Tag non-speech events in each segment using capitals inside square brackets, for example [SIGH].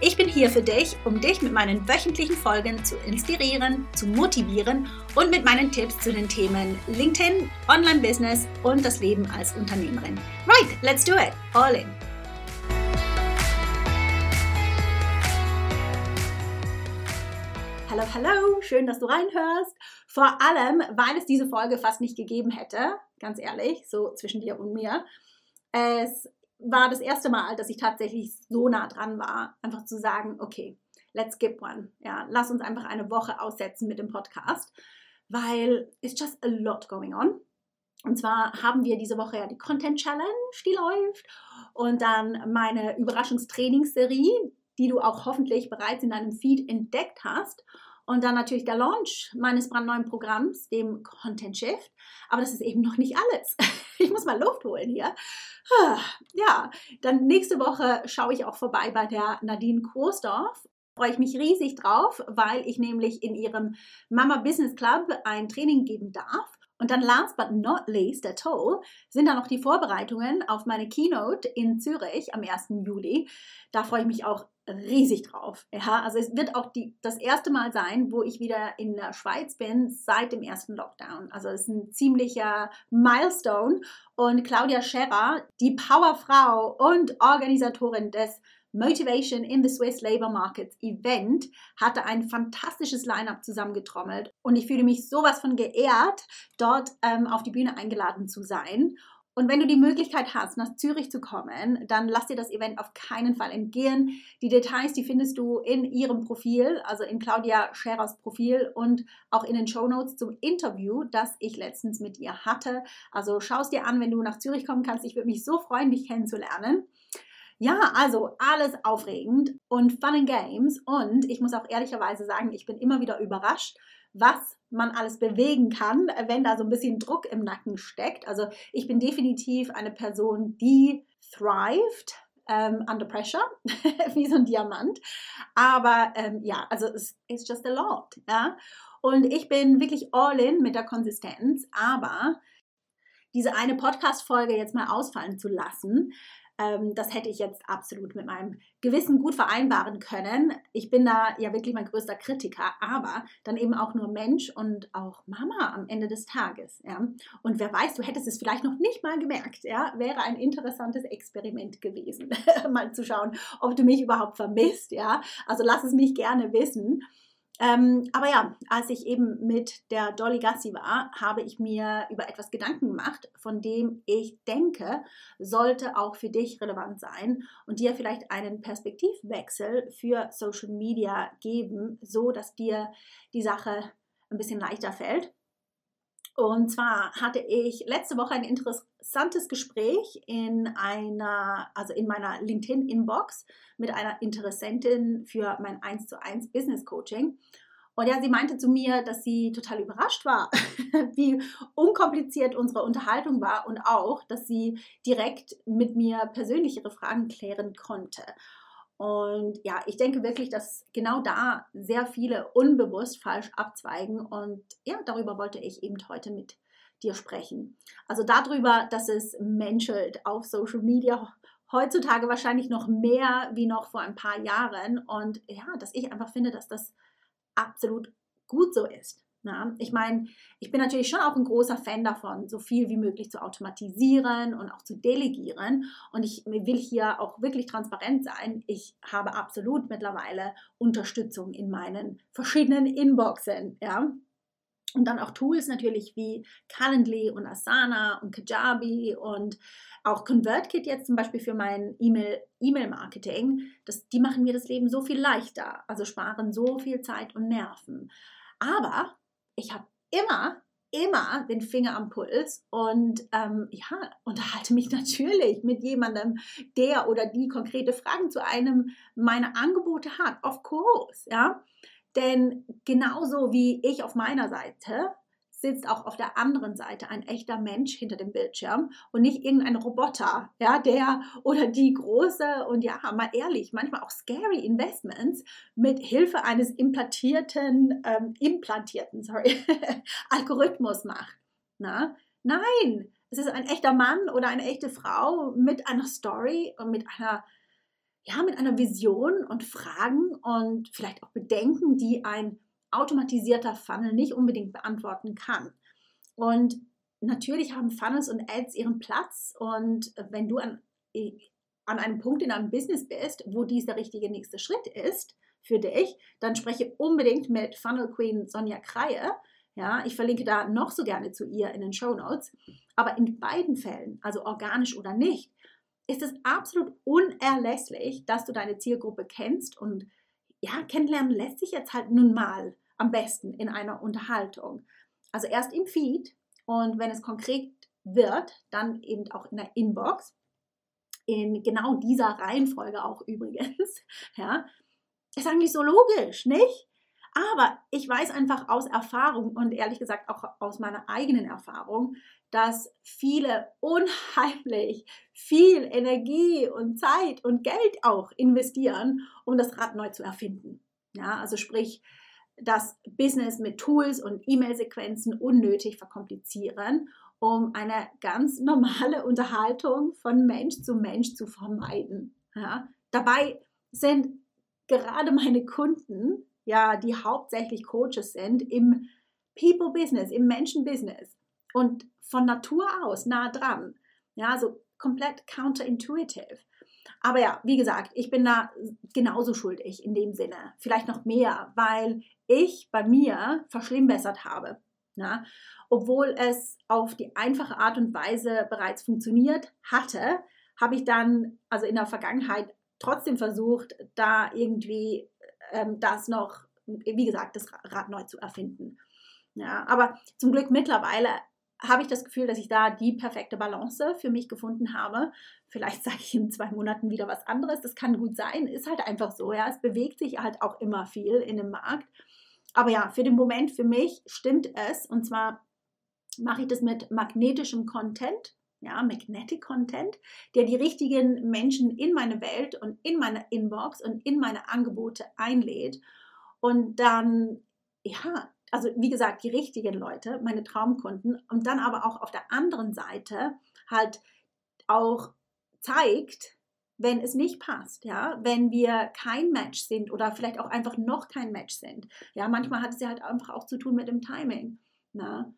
Ich bin hier für dich, um dich mit meinen wöchentlichen Folgen zu inspirieren, zu motivieren und mit meinen Tipps zu den Themen LinkedIn, Online-Business und das Leben als Unternehmerin. Right, let's do it. All in. Hallo, hallo, schön, dass du reinhörst. Vor allem, weil es diese Folge fast nicht gegeben hätte, ganz ehrlich, so zwischen dir und mir. Es war das erste Mal, dass ich tatsächlich so nah dran war, einfach zu sagen, okay, let's skip one. Ja, lass uns einfach eine Woche aussetzen mit dem Podcast, weil it's just a lot going on. Und zwar haben wir diese Woche ja die Content Challenge, die läuft, und dann meine Überraschungstrainingsserie, die du auch hoffentlich bereits in deinem Feed entdeckt hast. Und dann natürlich der Launch meines brandneuen Programms, dem Content Shift. Aber das ist eben noch nicht alles. [LAUGHS] Ich muss mal Luft holen hier. [SIGHS] Ja, dann nächste Woche schaue ich auch vorbei bei der Nadine Kursdorf. Freue ich mich riesig drauf, weil ich nämlich in ihrem Mama Business Club ein Training geben darf. Und dann last but not least at all sind dann noch die Vorbereitungen auf meine Keynote in Zürich am 1. Juli. Da freue ich mich auch riesig drauf. Ja, also es wird auch die, das erste Mal sein, wo ich wieder in der Schweiz bin seit dem ersten Lockdown. Also es ist ein ziemlicher Milestone. Und Claudia Scherer, die Powerfrau und Organisatorin des Motivation in the Swiss Labor Markets Event hatte ein fantastisches Line-up zusammengetrommelt und ich fühle mich sowas von geehrt, dort ähm, auf die Bühne eingeladen zu sein. Und wenn du die Möglichkeit hast, nach Zürich zu kommen, dann lass dir das Event auf keinen Fall entgehen. Die Details, die findest du in ihrem Profil, also in Claudia Scherers Profil und auch in den Show Notes zum Interview, das ich letztens mit ihr hatte. Also schau es dir an, wenn du nach Zürich kommen kannst. Ich würde mich so freuen, dich kennenzulernen. Ja, also alles aufregend und Fun and Games. Und ich muss auch ehrlicherweise sagen, ich bin immer wieder überrascht, was man alles bewegen kann, wenn da so ein bisschen Druck im Nacken steckt. Also ich bin definitiv eine Person, die thrived ähm, under pressure, [LAUGHS] wie so ein Diamant. Aber ähm, ja, also es ist just a lot. Ja? Und ich bin wirklich all in mit der Konsistenz, aber diese eine Podcast-Folge jetzt mal ausfallen zu lassen, ähm, das hätte ich jetzt absolut mit meinem Gewissen gut vereinbaren können. Ich bin da ja wirklich mein größter Kritiker, aber dann eben auch nur Mensch und auch Mama am Ende des Tages. Ja? Und wer weiß, du hättest es vielleicht noch nicht mal gemerkt. Ja? Wäre ein interessantes Experiment gewesen, [LAUGHS] mal zu schauen, ob du mich überhaupt vermisst. Ja? Also lass es mich gerne wissen. Ähm, aber ja, als ich eben mit der Dolly Gassi war, habe ich mir über etwas Gedanken gemacht, von dem ich denke, sollte auch für dich relevant sein und dir vielleicht einen Perspektivwechsel für Social Media geben, so dass dir die Sache ein bisschen leichter fällt. Und zwar hatte ich letzte Woche ein interessantes Gespräch in einer, also in meiner LinkedIn-Inbox mit einer Interessentin für mein 1 zu 1 Business Coaching. Und ja, sie meinte zu mir, dass sie total überrascht war, [LAUGHS] wie unkompliziert unsere Unterhaltung war und auch, dass sie direkt mit mir persönlich ihre Fragen klären konnte. Und ja, ich denke wirklich, dass genau da sehr viele unbewusst falsch abzweigen. Und ja, darüber wollte ich eben heute mit dir sprechen. Also darüber, dass es menschelt auf Social Media heutzutage wahrscheinlich noch mehr wie noch vor ein paar Jahren. Und ja, dass ich einfach finde, dass das absolut gut so ist. Ja, ich meine, ich bin natürlich schon auch ein großer Fan davon, so viel wie möglich zu automatisieren und auch zu delegieren. Und ich will hier auch wirklich transparent sein. Ich habe absolut mittlerweile Unterstützung in meinen verschiedenen Inboxen. Ja. Und dann auch Tools natürlich wie Calendly und Asana und Kajabi und auch ConvertKit jetzt zum Beispiel für mein E-Mail-Marketing. E die machen mir das Leben so viel leichter, also sparen so viel Zeit und Nerven. Aber ich habe immer, immer den Finger am Puls und ähm, ja, unterhalte mich [LAUGHS] natürlich mit jemandem, der oder die konkrete Fragen zu einem meiner Angebote hat. Of course, ja. Denn genauso wie ich auf meiner Seite sitzt auch auf der anderen Seite ein echter Mensch hinter dem Bildschirm und nicht irgendein Roboter, ja, der oder die große und ja, mal ehrlich, manchmal auch scary Investments mit Hilfe eines implantierten, ähm, implantierten, sorry, [LAUGHS] Algorithmus macht. Na? Nein, es ist ein echter Mann oder eine echte Frau mit einer Story und mit einer ja, mit einer Vision und Fragen und vielleicht auch Bedenken, die ein automatisierter Funnel nicht unbedingt beantworten kann. Und natürlich haben Funnels und Ads ihren Platz und wenn du an, an einem Punkt in einem Business bist, wo dies der richtige nächste Schritt ist für dich, dann spreche unbedingt mit Funnel Queen Sonja Kreie. Ja, ich verlinke da noch so gerne zu ihr in den Show Notes. Aber in beiden Fällen, also organisch oder nicht, ist es absolut unerlässlich, dass du deine Zielgruppe kennst und ja, kennenlernen lässt sich jetzt halt nun mal am besten in einer Unterhaltung. Also erst im Feed und wenn es konkret wird, dann eben auch in der Inbox. In genau dieser Reihenfolge auch [LAUGHS] übrigens. Ja, ist eigentlich so logisch, nicht? Aber ich weiß einfach aus Erfahrung und ehrlich gesagt auch aus meiner eigenen Erfahrung, dass viele unheimlich viel Energie und Zeit und Geld auch investieren, um das Rad neu zu erfinden. Ja, also sprich, das Business mit Tools und E-Mail-Sequenzen unnötig verkomplizieren, um eine ganz normale [LAUGHS] Unterhaltung von Mensch zu Mensch zu vermeiden. Ja, dabei sind gerade meine Kunden, ja, die hauptsächlich Coaches sind im People-Business, im Menschen-Business und von Natur aus nah dran. Ja, so komplett counterintuitive. Aber ja, wie gesagt, ich bin da genauso schuldig in dem Sinne. Vielleicht noch mehr, weil ich bei mir verschlimmbessert habe. Ja? Obwohl es auf die einfache Art und Weise bereits funktioniert hatte, habe ich dann, also in der Vergangenheit, trotzdem versucht, da irgendwie ähm, das noch, wie gesagt, das Rad neu zu erfinden. Ja, aber zum Glück mittlerweile habe ich das Gefühl, dass ich da die perfekte Balance für mich gefunden habe. Vielleicht [LAUGHS] sage ich in zwei Monaten wieder was anderes. Das kann gut sein. Ist halt einfach so. Ja, es bewegt sich halt auch immer viel in dem Markt. Aber ja, für den Moment, für mich stimmt es. Und zwar mache ich das mit magnetischem Content, ja, Magnetic Content, der die richtigen Menschen in meine Welt und in meine Inbox und in meine Angebote einlädt. Und dann, ja, also wie gesagt, die richtigen Leute, meine Traumkunden, und dann aber auch auf der anderen Seite halt auch zeigt, wenn es nicht passt, ja, wenn wir kein Match sind oder vielleicht auch einfach noch kein Match sind. Ja, manchmal hat es ja halt einfach auch zu tun mit dem Timing. Ne?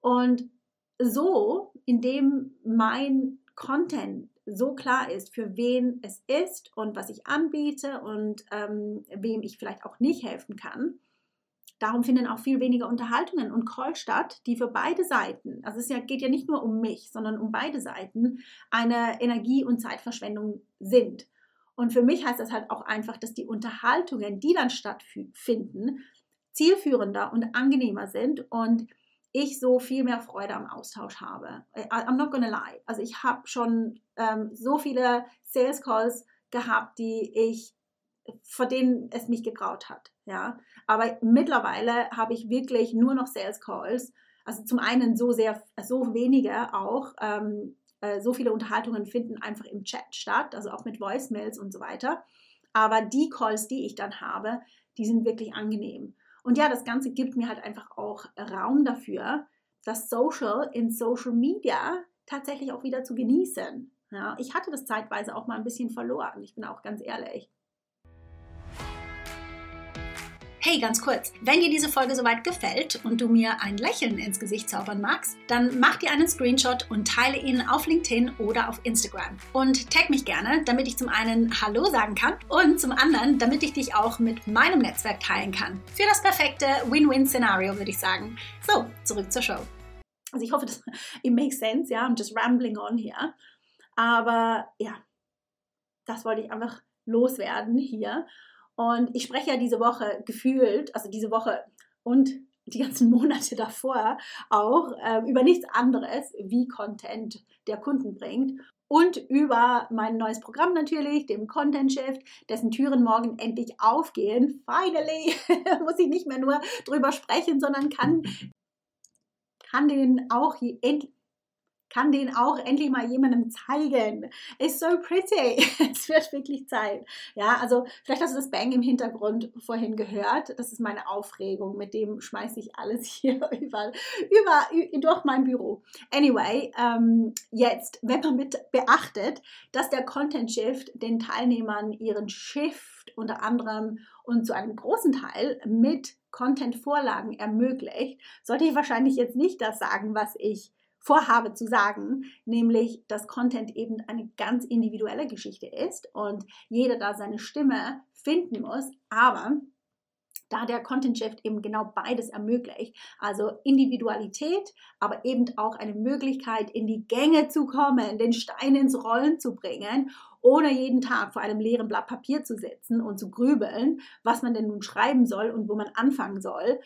Und so, indem mein Content so klar ist, für wen es ist und was ich anbiete und ähm, wem ich vielleicht auch nicht helfen kann, Darum finden auch viel weniger Unterhaltungen und Calls statt, die für beide Seiten, also es geht ja nicht nur um mich, sondern um beide Seiten, eine Energie- und Zeitverschwendung sind. Und für mich heißt das halt auch einfach, dass die Unterhaltungen, die dann stattfinden, zielführender und angenehmer sind und ich so viel mehr Freude am Austausch habe. Äh, I'm not gonna lie. Also ich habe schon ähm, so viele Sales Calls gehabt, die ich vor denen es mich gegraut hat. Ja, aber mittlerweile habe ich wirklich nur noch Sales Calls. Also zum einen so sehr, so wenige auch. Ähm, äh, so viele Unterhaltungen finden einfach im Chat statt, also auch mit Voicemails und so weiter. Aber die Calls, die ich dann habe, die sind wirklich angenehm. Und ja, das Ganze gibt mir halt einfach auch Raum dafür, das Social in Social Media tatsächlich auch wieder zu genießen. Ja, ich hatte das zeitweise auch mal ein bisschen verloren, ich bin auch ganz ehrlich. Hey, ganz kurz, wenn dir diese Folge soweit gefällt und du mir ein Lächeln ins Gesicht zaubern magst, dann mach dir einen Screenshot und teile ihn auf LinkedIn oder auf Instagram. Und tag mich gerne, damit ich zum einen Hallo sagen kann und zum anderen, damit ich dich auch mit meinem Netzwerk teilen kann. Für das perfekte Win-Win-Szenario, würde ich sagen. So, zurück zur Show. Also ich hoffe, das, [LAUGHS] it makes sense, ja, I'm just rambling on here. Aber ja, das wollte ich einfach loswerden hier. Und ich spreche ja diese Woche gefühlt, also diese Woche und die ganzen [LAUGHS] Monate davor auch äh, über nichts anderes, wie Content der Kunden bringt. Und über mein neues Programm natürlich, dem Content Shift, dessen Türen morgen endlich aufgehen. Finally [LAUGHS] muss ich nicht mehr nur drüber sprechen, sondern kann, kann den auch endlich kann den auch endlich mal jemandem zeigen. It's so pretty. [LAUGHS] es wird wirklich Zeit. Ja, also vielleicht hast du das Bang im Hintergrund vorhin gehört. Das ist meine Aufregung. Mit dem schmeiße ich alles [LAUGHS] hier über, über, durch mein Büro. Anyway, ähm, jetzt, wenn man mit beachtet, dass der Content Shift den Teilnehmern ihren Shift unter anderem und zu einem großen Teil mit Content-Vorlagen ermöglicht, sollte ich wahrscheinlich jetzt nicht das sagen, was ich vorhabe zu sagen, nämlich dass Content eben eine ganz individuelle Geschichte ist und jeder da seine Stimme finden muss, aber da der Content Shift eben genau beides ermöglicht, also Individualität, aber eben auch eine Möglichkeit, in die Gänge zu kommen, den Stein ins Rollen zu bringen, ohne jeden Tag vor einem leeren Blatt Papier zu sitzen und zu grübeln, was man denn nun schreiben soll und wo man anfangen soll,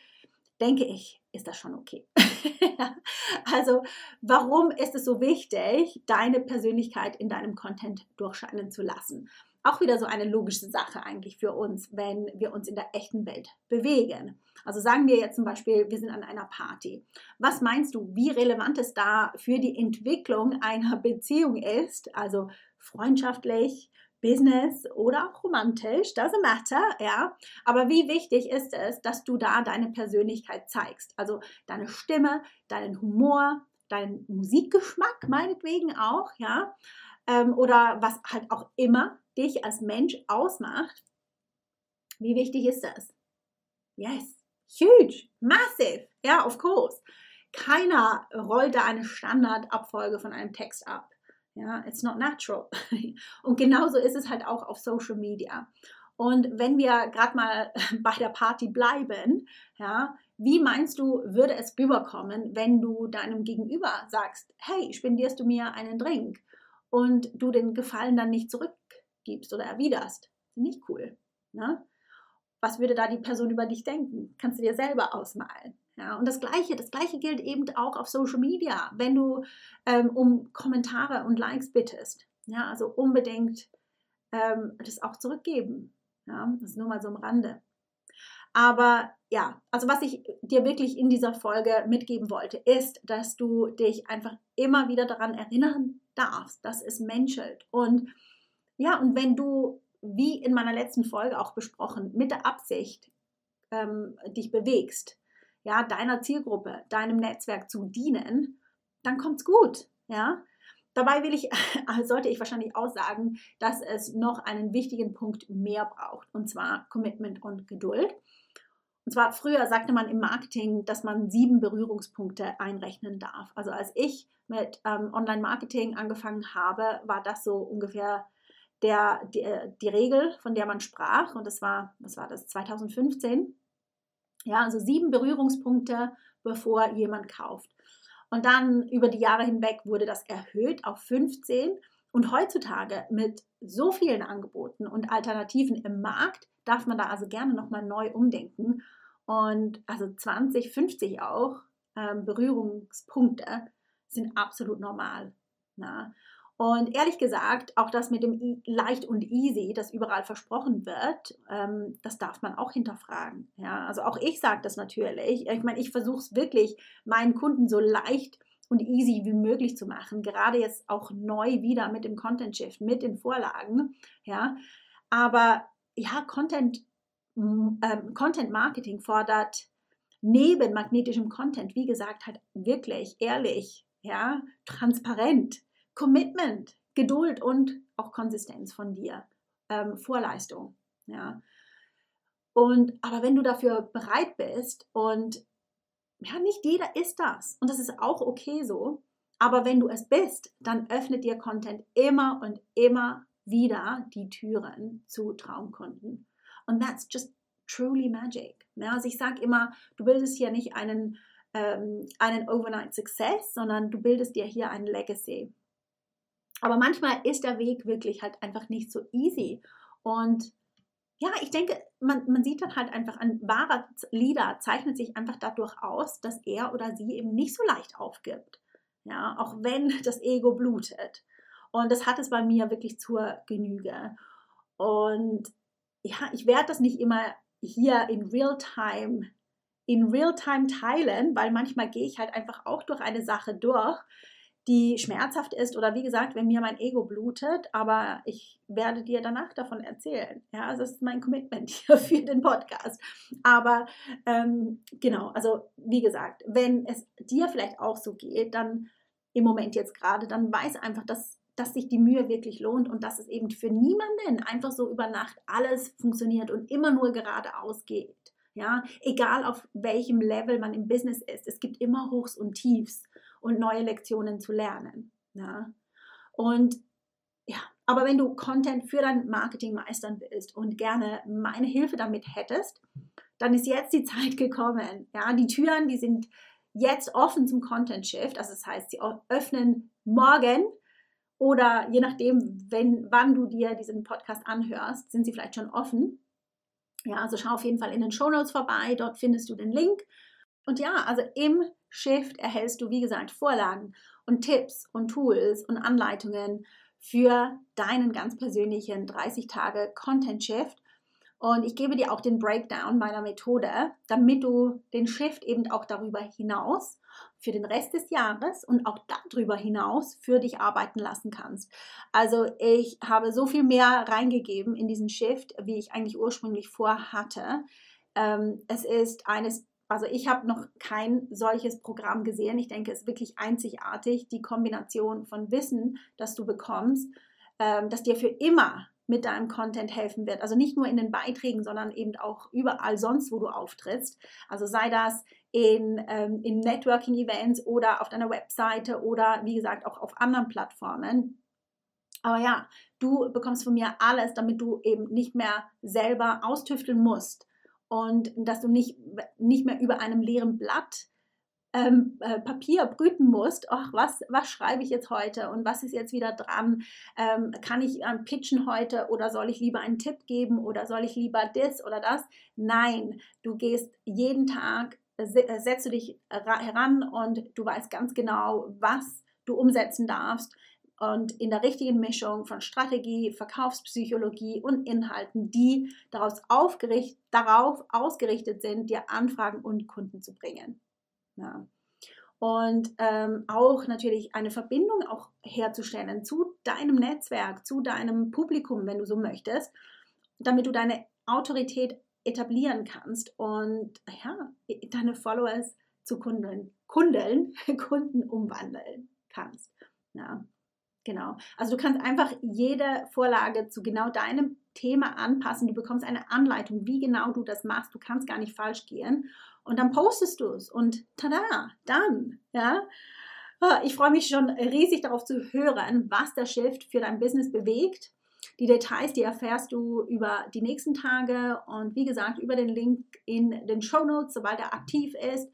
denke ich, ist das schon okay. [LAUGHS] also, warum ist es so wichtig, deine Persönlichkeit in deinem Content durchscheinen zu lassen? Auch wieder so eine logische Sache eigentlich für uns, wenn wir uns in der echten Welt bewegen. Also sagen wir jetzt zum Beispiel, wir sind an einer Party. Was meinst du, wie relevant es da für die Entwicklung einer Beziehung ist? Also freundschaftlich, Business oder auch romantisch, doesn't matter, ja. Aber wie wichtig ist es, dass du da deine Persönlichkeit zeigst? Also deine Stimme, deinen Humor, deinen Musikgeschmack meinetwegen auch, ja. Ähm, oder was halt auch immer dich als Mensch ausmacht. Wie wichtig ist das? Yes, huge, massive, ja, yeah, of course. Keiner rollt da eine Standardabfolge von einem Text ab. Ja, it's not natural. [LAUGHS] Und genauso ist es halt auch auf Social Media. Und wenn wir gerade mal [LAUGHS] bei der Party bleiben, ja, wie meinst du, würde es rüberkommen, wenn du deinem Gegenüber sagst, hey, spendierst du mir einen Drink und du den Gefallen dann nicht zurückgibst oder erwiderst? Nicht cool. Ne? Was würde da die Person über dich denken? Kannst du dir selber ausmalen. Ja, und das Gleiche, das Gleiche gilt eben auch auf Social Media, wenn du ähm, um Kommentare und Likes bittest. Ja, also unbedingt ähm, das auch zurückgeben. Ja, das ist nur mal so am Rande. Aber ja, also was ich dir wirklich in dieser Folge mitgeben wollte, ist, dass du dich einfach immer wieder daran erinnern darfst, dass es menschelt. Und ja, und wenn du, wie in meiner letzten Folge auch besprochen, mit der Absicht ähm, dich bewegst, ja, deiner Zielgruppe, deinem Netzwerk zu dienen, dann kommt es gut. Ja? Dabei will ich, [LAUGHS] sollte ich wahrscheinlich auch sagen, dass es noch einen wichtigen Punkt mehr braucht, und zwar Commitment und Geduld. Und zwar früher sagte man im Marketing, dass man sieben Berührungspunkte einrechnen darf. Also als ich mit ähm, Online-Marketing angefangen habe, war das so ungefähr der, die, die Regel, von der man sprach. Und das war, was war das, 2015. Ja, also sieben Berührungspunkte, bevor jemand kauft. Und dann über die Jahre hinweg wurde das erhöht auf 15. Und heutzutage mit so vielen Angeboten und Alternativen im Markt darf man da also gerne nochmal neu umdenken. Und also 20, 50 auch ähm, Berührungspunkte sind absolut normal. Na? Und ehrlich gesagt, auch das mit dem leicht und easy, das überall versprochen wird, ähm, das darf man auch hinterfragen. Ja, also auch ich sage das natürlich. Ich meine, ich versuche es wirklich, meinen Kunden so leicht und easy wie möglich zu machen. Gerade jetzt auch neu wieder mit dem Content Shift, mit den Vorlagen. Ja, aber ja, Content, ähm, Content Marketing fordert neben magnetischem Content, wie gesagt, halt wirklich ehrlich, ja, transparent Commitment, Geduld und auch Konsistenz von dir, ähm, Vorleistung. Ja. Und aber wenn du dafür bereit bist und ja, nicht jeder ist das und das ist auch okay so, aber wenn du es bist, dann öffnet dir Content immer und immer wieder die Türen zu Traumkunden. Und that's just truly magic. Ja, also ich sage immer, du bildest hier nicht einen, ähm, einen Overnight Success, sondern du bildest dir hier ein Legacy. Aber manchmal ist der Weg wirklich halt einfach nicht so easy. Und ja, ich denke, man, man sieht dann halt einfach, ein wahrer Leader zeichnet sich einfach dadurch aus, dass er oder sie eben nicht so leicht aufgibt. Ja, auch wenn [LAUGHS] das Ego blutet. Und das hat es bei mir wirklich zur Genüge. Und ja, ich werde das nicht immer hier in Real-Time in Real-Time teilen, weil manchmal gehe ich halt einfach auch durch eine Sache durch, die schmerzhaft ist oder wie gesagt, wenn mir mein Ego blutet, aber ich werde dir danach davon erzählen. Ja, also das ist mein Commitment [LAUGHS] hier für den Podcast. Aber ähm, genau, also wie gesagt, wenn es dir vielleicht auch so geht, dann im Moment jetzt gerade, dann weiß einfach, dass, dass sich die Mühe wirklich lohnt und dass es eben für niemanden einfach so über Nacht alles funktioniert und immer nur geradeaus geht. Ja, egal auf welchem Level man im Business ist, es gibt immer Hochs und Tiefs und neue Lektionen zu lernen. Ja? Und ja, aber wenn du Content für dein Marketing meistern willst und gerne meine Hilfe damit hättest, dann ist jetzt die Zeit gekommen. Ja, die Türen, die sind jetzt offen zum Content Shift. Also das heißt, sie öffnen morgen oder je nachdem, wenn, wann du dir diesen Podcast anhörst, sind sie vielleicht schon offen. Ja, also schau auf jeden Fall in den Show Notes vorbei, dort findest du den Link. Und ja, also im Shift erhältst du, wie gesagt, Vorlagen und Tipps und Tools und Anleitungen für deinen ganz persönlichen 30 Tage Content Shift. Und ich gebe dir auch den Breakdown meiner Methode, damit du den Shift eben auch darüber hinaus für den Rest des Jahres und auch darüber hinaus für dich arbeiten lassen kannst. Also ich habe so viel mehr reingegeben in diesen Shift, wie ich eigentlich ursprünglich vorhatte. Ähm, es ist eines also ich habe noch kein solches Programm gesehen. Ich denke, es ist wirklich einzigartig, die Kombination von Wissen, das du bekommst, ähm, das dir für immer mit deinem Content helfen wird. Also nicht nur in den Beiträgen, sondern eben auch überall sonst, wo du auftrittst. Also sei das in, ähm, in Networking-Events oder auf deiner Webseite oder wie gesagt auch auf anderen Plattformen. Aber ja, du bekommst von mir alles, damit du eben nicht mehr selber austüfteln musst und dass du nicht, nicht mehr über einem leeren Blatt ähm, äh, Papier brüten musst, ach, was, was schreibe ich jetzt heute und was ist jetzt wieder dran? Ähm, kann ich ähm, pitchen heute oder soll ich lieber einen Tipp geben oder soll ich lieber das oder das? Nein, du gehst jeden Tag, äh, setzt du dich heran und du weißt ganz genau, was du umsetzen darfst und in der richtigen Mischung von Strategie, Verkaufspsychologie und Inhalten, die daraus darauf ausgerichtet sind, dir Anfragen und Kunden zu bringen. Ja. Und ähm, auch natürlich eine Verbindung auch herzustellen zu deinem Netzwerk, zu deinem Publikum, wenn du so möchtest, damit du deine Autorität etablieren kannst und ja, deine Followers zu Kunden, Kunden, [LAUGHS] Kunden umwandeln kannst. Ja. Genau. Also du kannst einfach jede Vorlage zu genau deinem Thema anpassen. Du bekommst eine Anleitung, wie genau du das machst. Du kannst gar nicht falsch gehen. Und dann postest du es und tada, dann, ja. Ah, ich freue mich schon riesig darauf zu hören, was der Shift für dein Business bewegt. Die Details, die erfährst du über die nächsten Tage und wie gesagt über den Link in den Show Notes, sobald er aktiv ist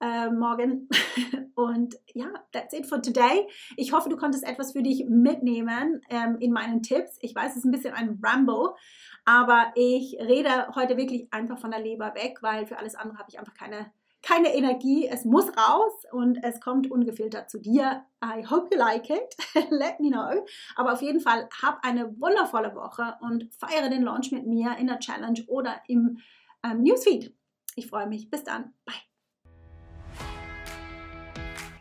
äh, morgen. [LAUGHS] Und ja, that's it for today. Ich hoffe, du konntest etwas für dich mitnehmen ähm, in meinen Tipps. Ich weiß, es ist ein bisschen ein Rambo, aber ich rede heute wirklich einfach von der Leber weg, weil für alles andere habe ich einfach keine, keine Energie. Es muss raus und es kommt ungefiltert zu dir. I hope you like it. [LAUGHS] Let me know. Aber auf jeden Fall hab eine wundervolle Woche und feiere den Launch mit mir in der Challenge oder im ähm, Newsfeed. Ich freue mich. Bis dann. Bye.